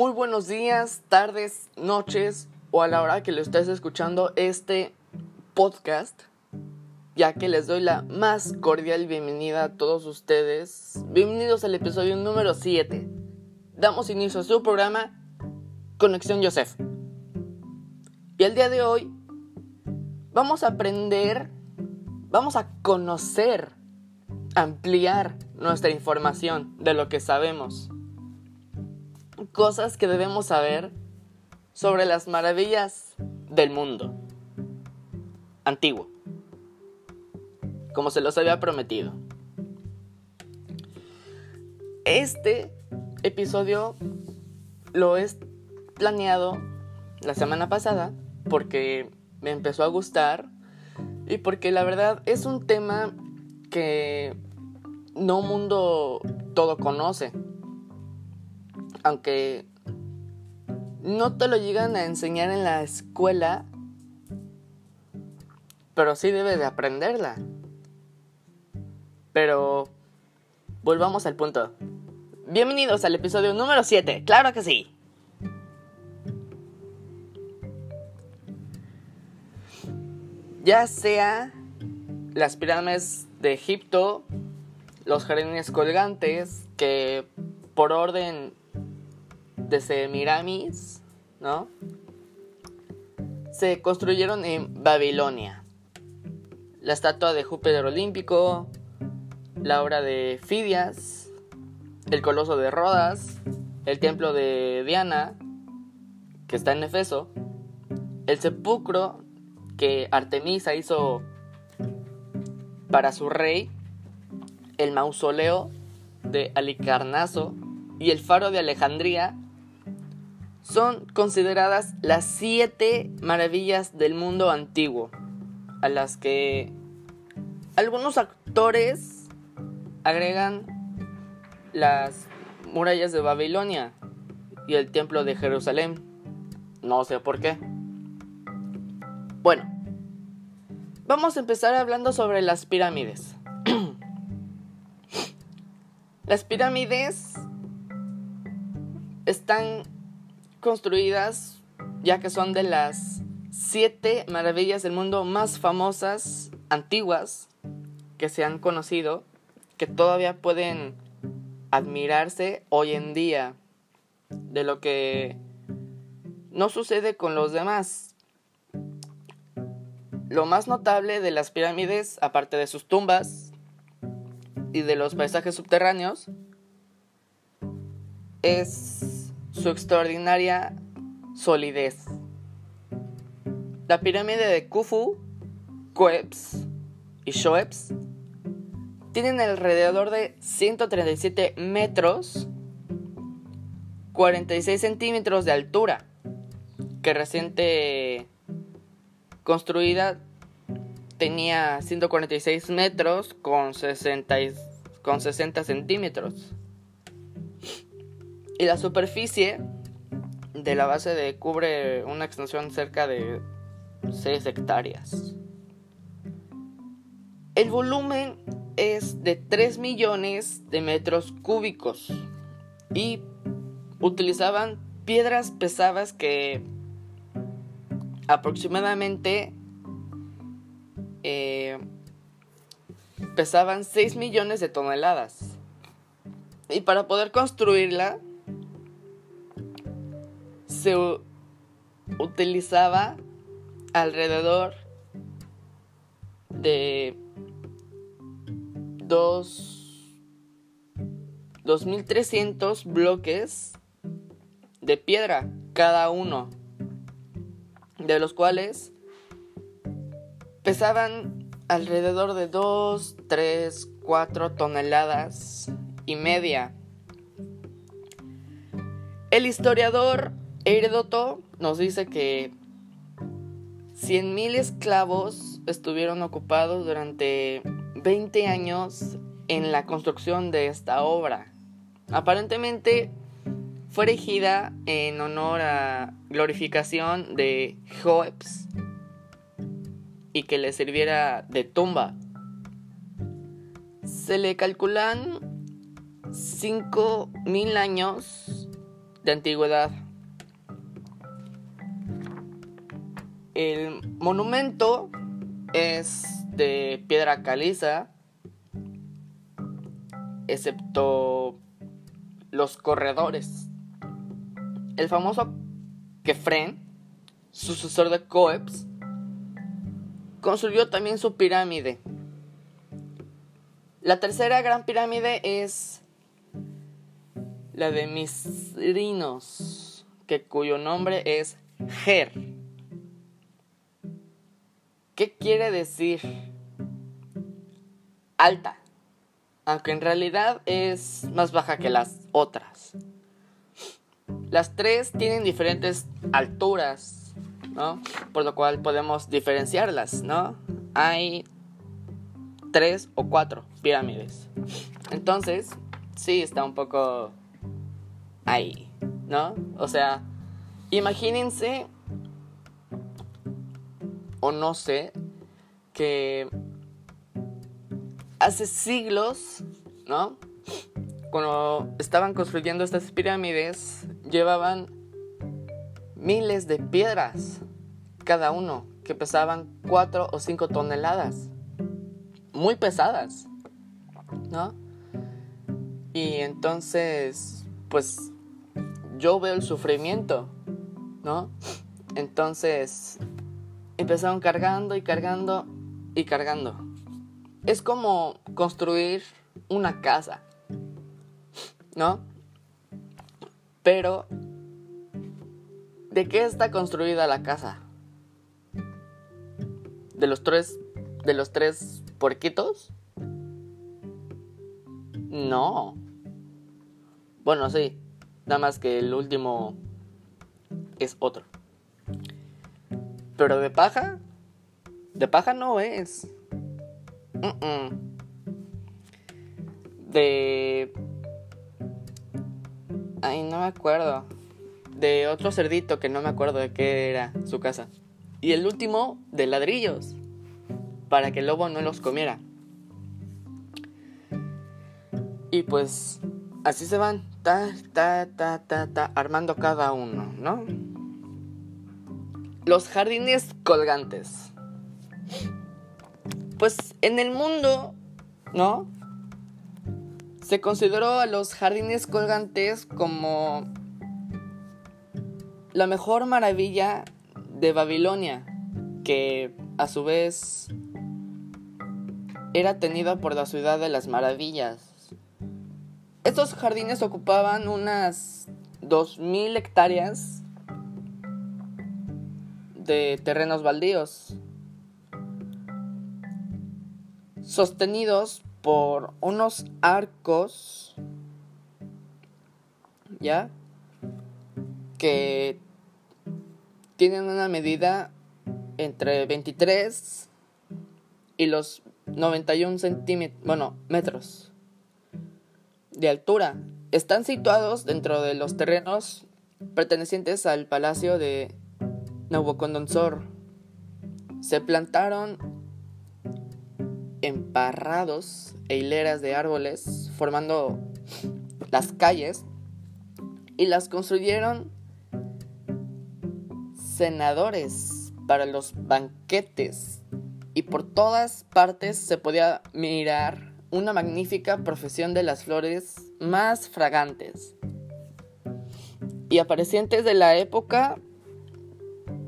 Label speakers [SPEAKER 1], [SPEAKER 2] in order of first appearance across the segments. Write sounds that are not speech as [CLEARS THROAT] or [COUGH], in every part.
[SPEAKER 1] Muy buenos días, tardes, noches o a la hora que lo estés escuchando este podcast, ya que les doy la más cordial bienvenida a todos ustedes. Bienvenidos al episodio número 7. Damos inicio a su programa Conexión Joseph. Y el día de hoy vamos a aprender, vamos a conocer, ampliar nuestra información de lo que sabemos cosas que debemos saber sobre las maravillas del mundo antiguo, como se los había prometido. Este episodio lo he planeado la semana pasada porque me empezó a gustar y porque la verdad es un tema que no mundo todo conoce aunque no te lo llegan a enseñar en la escuela, pero sí debes de aprenderla. Pero volvamos al punto. Bienvenidos al episodio número 7, claro que sí. Ya sea las pirámides de Egipto, los jardines colgantes, que por orden de Semiramis, ¿no? Se construyeron en Babilonia. La estatua de Júpiter Olímpico, la obra de Fidias, el coloso de Rodas, el templo de Diana, que está en Efeso, el sepulcro que Artemisa hizo para su rey, el mausoleo de Alicarnaso y el faro de Alejandría son consideradas las siete maravillas del mundo antiguo, a las que algunos actores agregan las murallas de Babilonia y el templo de Jerusalén. No sé por qué. Bueno, vamos a empezar hablando sobre las pirámides. [CLEARS THROAT] las pirámides están construidas ya que son de las siete maravillas del mundo más famosas, antiguas, que se han conocido, que todavía pueden admirarse hoy en día de lo que no sucede con los demás. Lo más notable de las pirámides, aparte de sus tumbas y de los paisajes subterráneos, es su extraordinaria solidez. La pirámide de Khufu, Khueps y Shoeps tienen alrededor de 137 metros, 46 centímetros de altura, que reciente construida tenía 146 metros con 60, con 60 centímetros y la superficie de la base de cubre una extensión cerca de 6 hectáreas. El volumen es de 3 millones de metros cúbicos y utilizaban piedras pesadas que aproximadamente eh, pesaban 6 millones de toneladas. Y para poder construirla se utilizaba alrededor de dos 2300 bloques de piedra cada uno de los cuales pesaban alrededor de 2, 3, 4 toneladas y media. El historiador Heródoto nos dice que 100.000 esclavos estuvieron ocupados durante 20 años en la construcción de esta obra. Aparentemente fue erigida en honor a glorificación de Joeps y que le sirviera de tumba. Se le calculan 5.000 años de antigüedad. El monumento es de piedra caliza, excepto los corredores. El famoso Kefren, sucesor de Coeps, construyó también su pirámide. La tercera gran pirámide es la de Misrinos, que cuyo nombre es Ger. ¿Qué quiere decir? Alta, aunque en realidad es más baja que las otras. Las tres tienen diferentes alturas, ¿no? Por lo cual podemos diferenciarlas, ¿no? Hay tres o cuatro pirámides. Entonces, sí, está un poco ahí, ¿no? O sea, imagínense o no sé, que hace siglos, ¿no? Cuando estaban construyendo estas pirámides, llevaban miles de piedras, cada uno, que pesaban 4 o 5 toneladas. Muy pesadas, ¿no? Y entonces, pues, yo veo el sufrimiento, ¿no? Entonces, empezaron cargando y cargando y cargando. Es como construir una casa, ¿no? Pero, ¿de qué está construida la casa? ¿De los tres, de los tres puerquitos? No. Bueno, sí. Nada más que el último es otro. Pero de paja, de paja no es. De... Ay, no me acuerdo. De otro cerdito que no me acuerdo de qué era su casa. Y el último, de ladrillos. Para que el lobo no los comiera. Y pues así se van, ta, ta, ta, ta, ta, armando cada uno, ¿no? Los jardines colgantes. Pues en el mundo, ¿no? Se consideró a los jardines colgantes como la mejor maravilla de Babilonia, que a su vez era tenida por la ciudad de las maravillas. Estos jardines ocupaban unas 2.000 hectáreas de terrenos baldíos, sostenidos por unos arcos, ¿ya? Que tienen una medida entre 23 y los 91 centímetros, bueno, metros de altura. Están situados dentro de los terrenos pertenecientes al palacio de Nabucodonosor se plantaron emparrados e hileras de árboles formando las calles y las construyeron senadores para los banquetes. Y por todas partes se podía mirar una magnífica profesión de las flores más fragantes y aparecientes de la época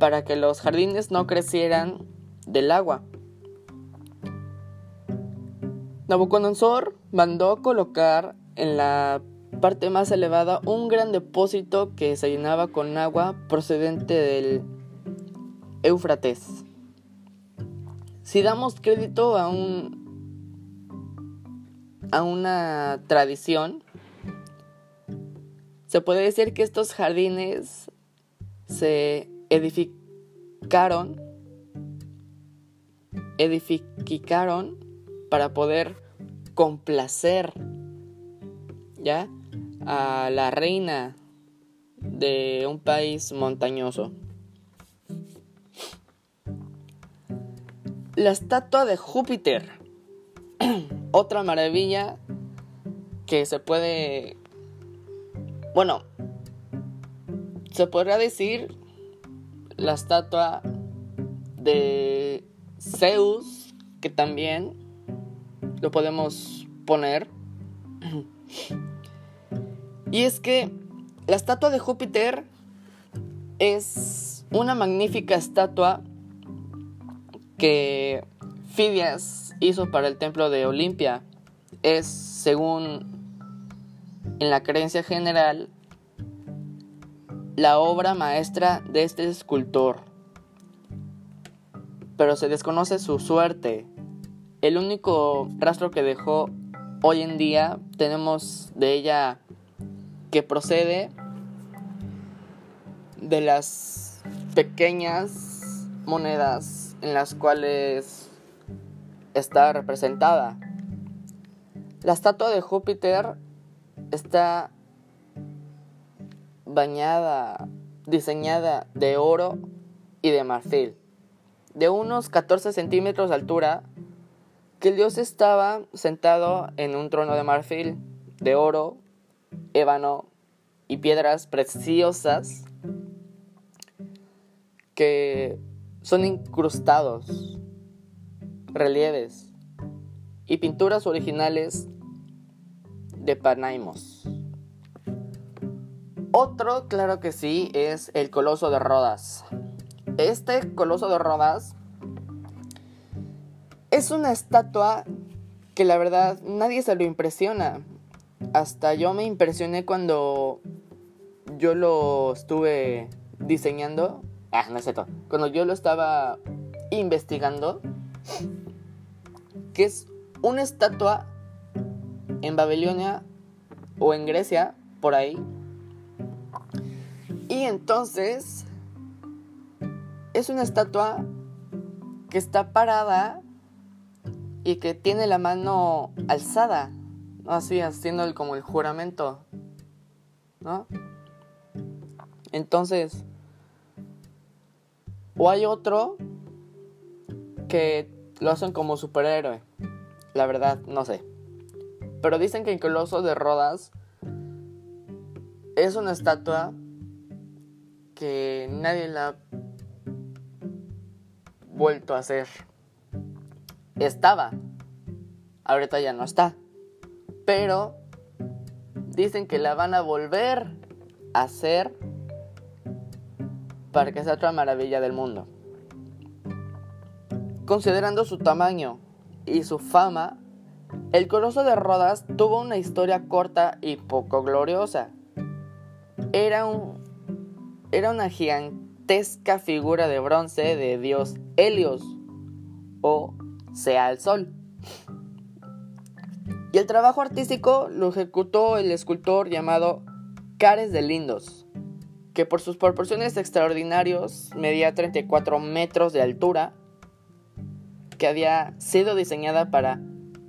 [SPEAKER 1] para que los jardines no crecieran del agua. Nabucodonosor mandó colocar en la parte más elevada un gran depósito que se llenaba con agua procedente del Éufrates. Si damos crédito a un a una tradición, se puede decir que estos jardines se edificaron, edificaron para poder complacer ya a la reina de un país montañoso. La estatua de Júpiter, [CLEARS THROAT] otra maravilla que se puede, bueno, se podría decir la estatua de Zeus, que también lo podemos poner. Y es que la estatua de Júpiter es una magnífica estatua que Fidias hizo para el templo de Olimpia. Es, según en la creencia general, la obra maestra de este escultor. Pero se desconoce su suerte. El único rastro que dejó hoy en día tenemos de ella que procede de las pequeñas monedas en las cuales está representada. La estatua de Júpiter está bañada, diseñada de oro y de marfil, de unos 14 centímetros de altura, que el dios estaba sentado en un trono de marfil, de oro, ébano y piedras preciosas que son incrustados, relieves y pinturas originales de Panaimos. Otro, claro que sí, es el Coloso de Rodas. Este Coloso de Rodas es una estatua que la verdad nadie se lo impresiona. Hasta yo me impresioné cuando yo lo estuve diseñando. Ah, no es cierto. Cuando yo lo estaba investigando. Que es una estatua en Babilonia o en Grecia, por ahí. Y entonces es una estatua que está parada y que tiene la mano alzada, así haciendo como el juramento, ¿no? Entonces, o hay otro que lo hacen como superhéroe, la verdad, no sé. Pero dicen que el Coloso de Rodas es una estatua que nadie la ha vuelto a hacer. Estaba, ahorita ya no está. Pero dicen que la van a volver a hacer para que sea otra maravilla del mundo. Considerando su tamaño y su fama, el Coloso de Rodas tuvo una historia corta y poco gloriosa. Era, un, era una gigantesca figura de bronce de dios Helios, o sea el sol. Y el trabajo artístico lo ejecutó el escultor llamado Cares de Lindos, que por sus proporciones extraordinarios medía 34 metros de altura, que había sido diseñada para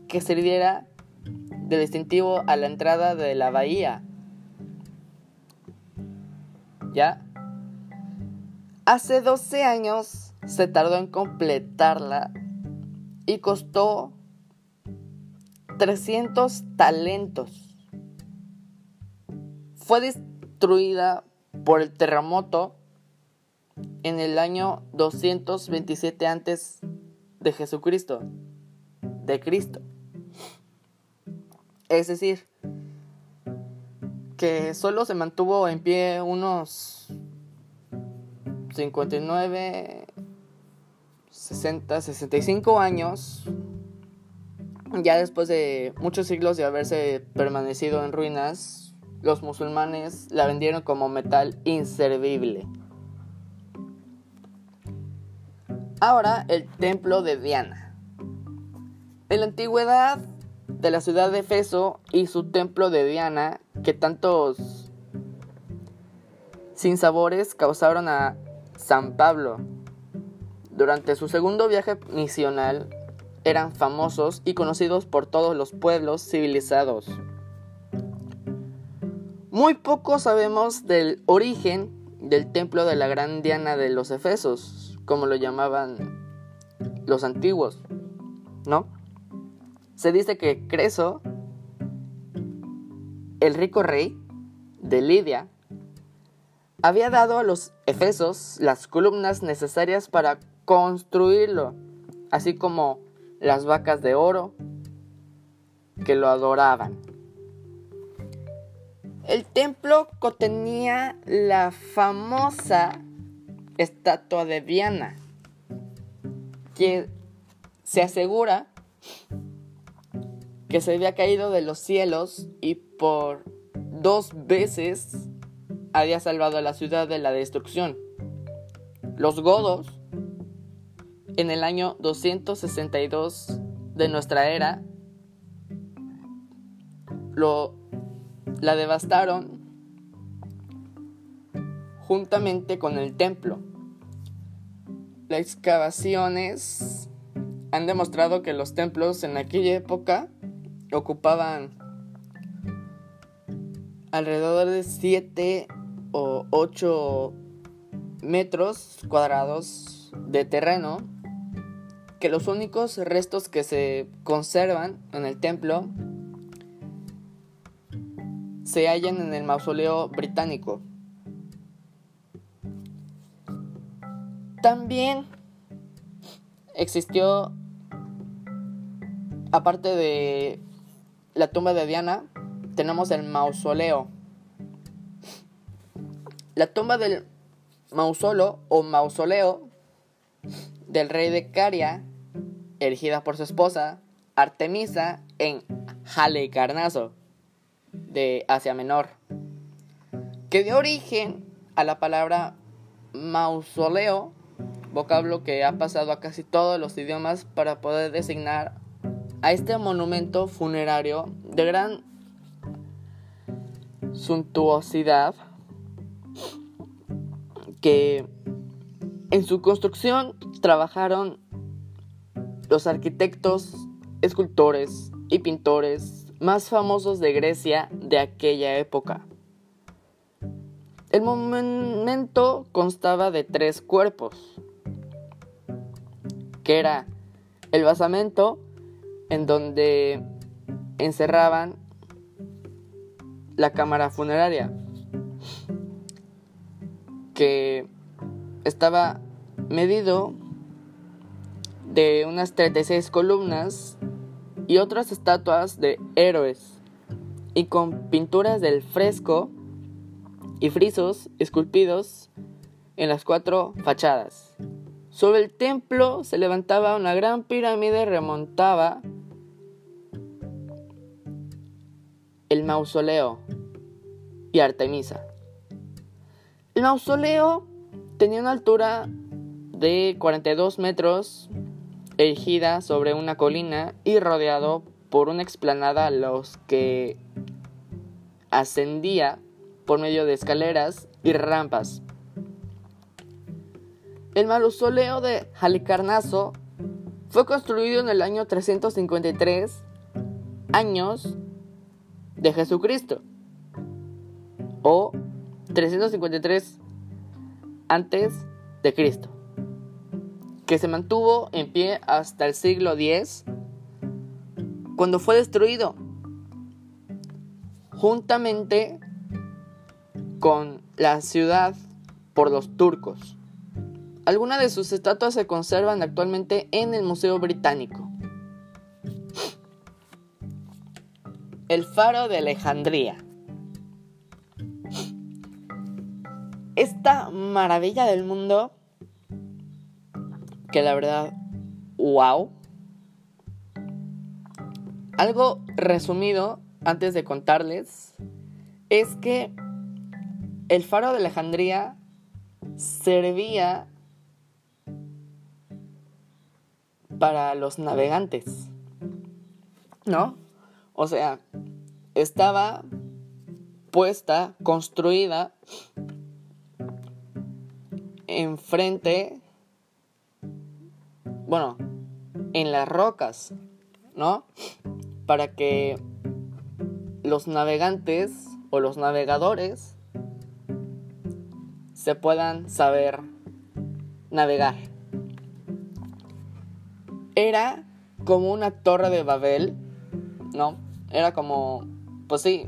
[SPEAKER 1] que sirviera de distintivo a la entrada de la bahía. ¿Ya? Hace 12 años se tardó en completarla y costó 300 talentos. Fue destruida por el terremoto en el año 227 antes de Jesucristo, de Cristo. Es decir, que solo se mantuvo en pie unos 59, 60, 65 años, ya después de muchos siglos de haberse permanecido en ruinas, los musulmanes la vendieron como metal inservible. Ahora el templo de Diana. En la antigüedad de la ciudad de Efeso y su templo de Diana, que tantos sinsabores causaron a San Pablo. Durante su segundo viaje misional eran famosos y conocidos por todos los pueblos civilizados. Muy poco sabemos del origen del templo de la gran Diana de los Efesos, como lo llamaban los antiguos, ¿no? Se dice que Creso, el rico rey de Lidia, había dado a los efesos las columnas necesarias para construirlo, así como las vacas de oro que lo adoraban. El templo contenía la famosa estatua de Diana, que se asegura que se había caído de los cielos y por dos veces había salvado a la ciudad de la destrucción. Los godos, en el año 262 de nuestra era, lo, la devastaron juntamente con el templo. Las excavaciones han demostrado que los templos en aquella época ocupaban alrededor de 7 o 8 metros cuadrados de terreno que los únicos restos que se conservan en el templo se hallan en el mausoleo británico. También existió, aparte de la tumba de Diana, tenemos el mausoleo. La tumba del mausoleo o mausoleo del rey de Caria, erigida por su esposa Artemisa en Halicarnaso de Asia Menor, que dio origen a la palabra mausoleo, vocablo que ha pasado a casi todos los idiomas para poder designar a este monumento funerario de gran suntuosidad que en su construcción trabajaron los arquitectos, escultores y pintores más famosos de Grecia de aquella época. El monumento constaba de tres cuerpos, que era el basamento en donde encerraban la cámara funeraria, que estaba medido de unas 36 columnas y otras estatuas de héroes, y con pinturas del fresco y frisos esculpidos en las cuatro fachadas. Sobre el templo se levantaba una gran pirámide remontaba el mausoleo y Artemisa. El mausoleo tenía una altura de 42 metros, erigida sobre una colina y rodeado por una explanada a los que ascendía por medio de escaleras y rampas. El mausoleo de Halicarnaso fue construido en el año 353 años de Jesucristo o 353 antes de Cristo, que se mantuvo en pie hasta el siglo X, cuando fue destruido, juntamente con la ciudad por los turcos. Algunas de sus estatuas se conservan actualmente en el Museo Británico. El faro de Alejandría. Esta maravilla del mundo, que la verdad, wow. Algo resumido antes de contarles es que el faro de Alejandría servía para los navegantes, ¿no? O sea, estaba puesta, construida enfrente, bueno, en las rocas, ¿no? Para que los navegantes o los navegadores se puedan saber navegar. Era como una torre de Babel, ¿no? Era como, pues sí,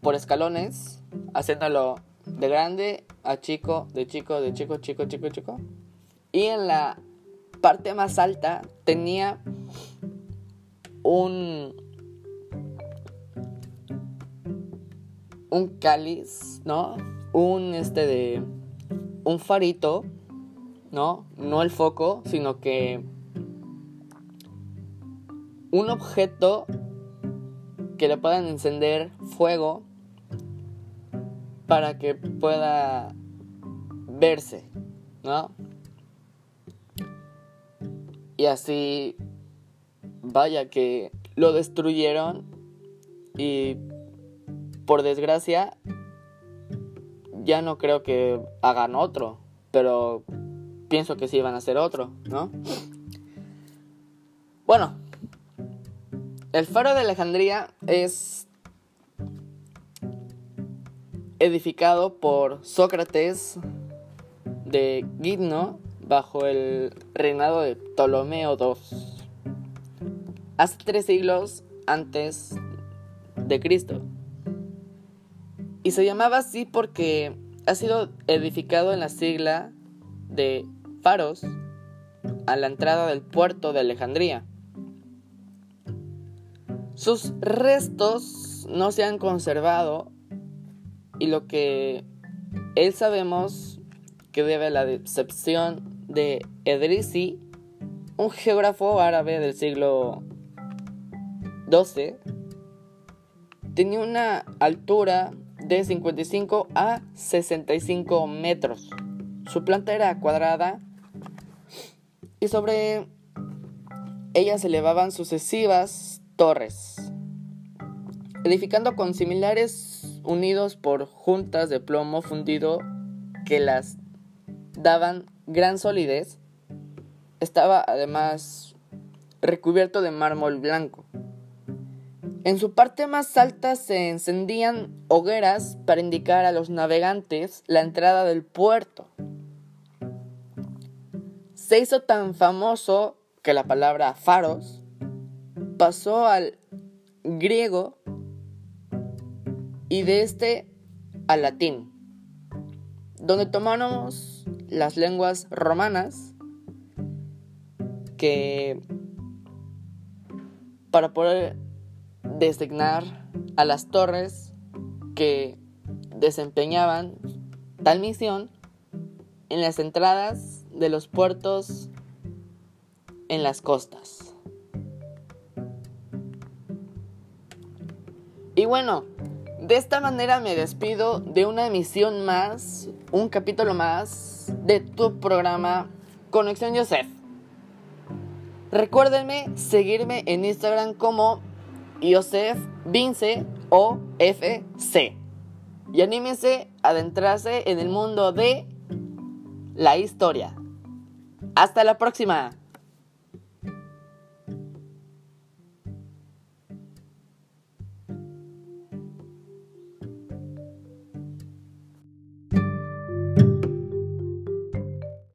[SPEAKER 1] por escalones, haciéndolo de grande a chico, de chico, de chico, chico, chico, chico. Y en la parte más alta tenía un un cáliz, ¿no? Un este de un farito, ¿no? No el foco, sino que un objeto que le puedan encender fuego para que pueda verse, ¿no? Y así, vaya que lo destruyeron y por desgracia ya no creo que hagan otro, pero pienso que sí van a hacer otro, ¿no? Bueno, el faro de Alejandría es edificado por Sócrates de Gidno bajo el reinado de Ptolomeo II, hace tres siglos antes de Cristo. Y se llamaba así porque ha sido edificado en la sigla de Faros a la entrada del puerto de Alejandría. Sus restos no se han conservado y lo que él sabemos que debe a la decepción de Edrisi, un geógrafo árabe del siglo XII, tenía una altura de 55 a 65 metros. Su planta era cuadrada y sobre ella se elevaban sucesivas torres, edificando con similares unidos por juntas de plomo fundido que las daban gran solidez. Estaba además recubierto de mármol blanco. En su parte más alta se encendían hogueras para indicar a los navegantes la entrada del puerto. Se hizo tan famoso que la palabra faros pasó al griego y de este al latín, donde tomamos las lenguas romanas que para poder designar a las torres que desempeñaban tal misión en las entradas de los puertos en las costas. Y bueno, de esta manera me despido de una emisión más, un capítulo más de tu programa Conexión Joseph. Recuérdenme seguirme en Instagram como Joseph Vince o FC. Y anímense a adentrarse en el mundo de la historia. Hasta la próxima.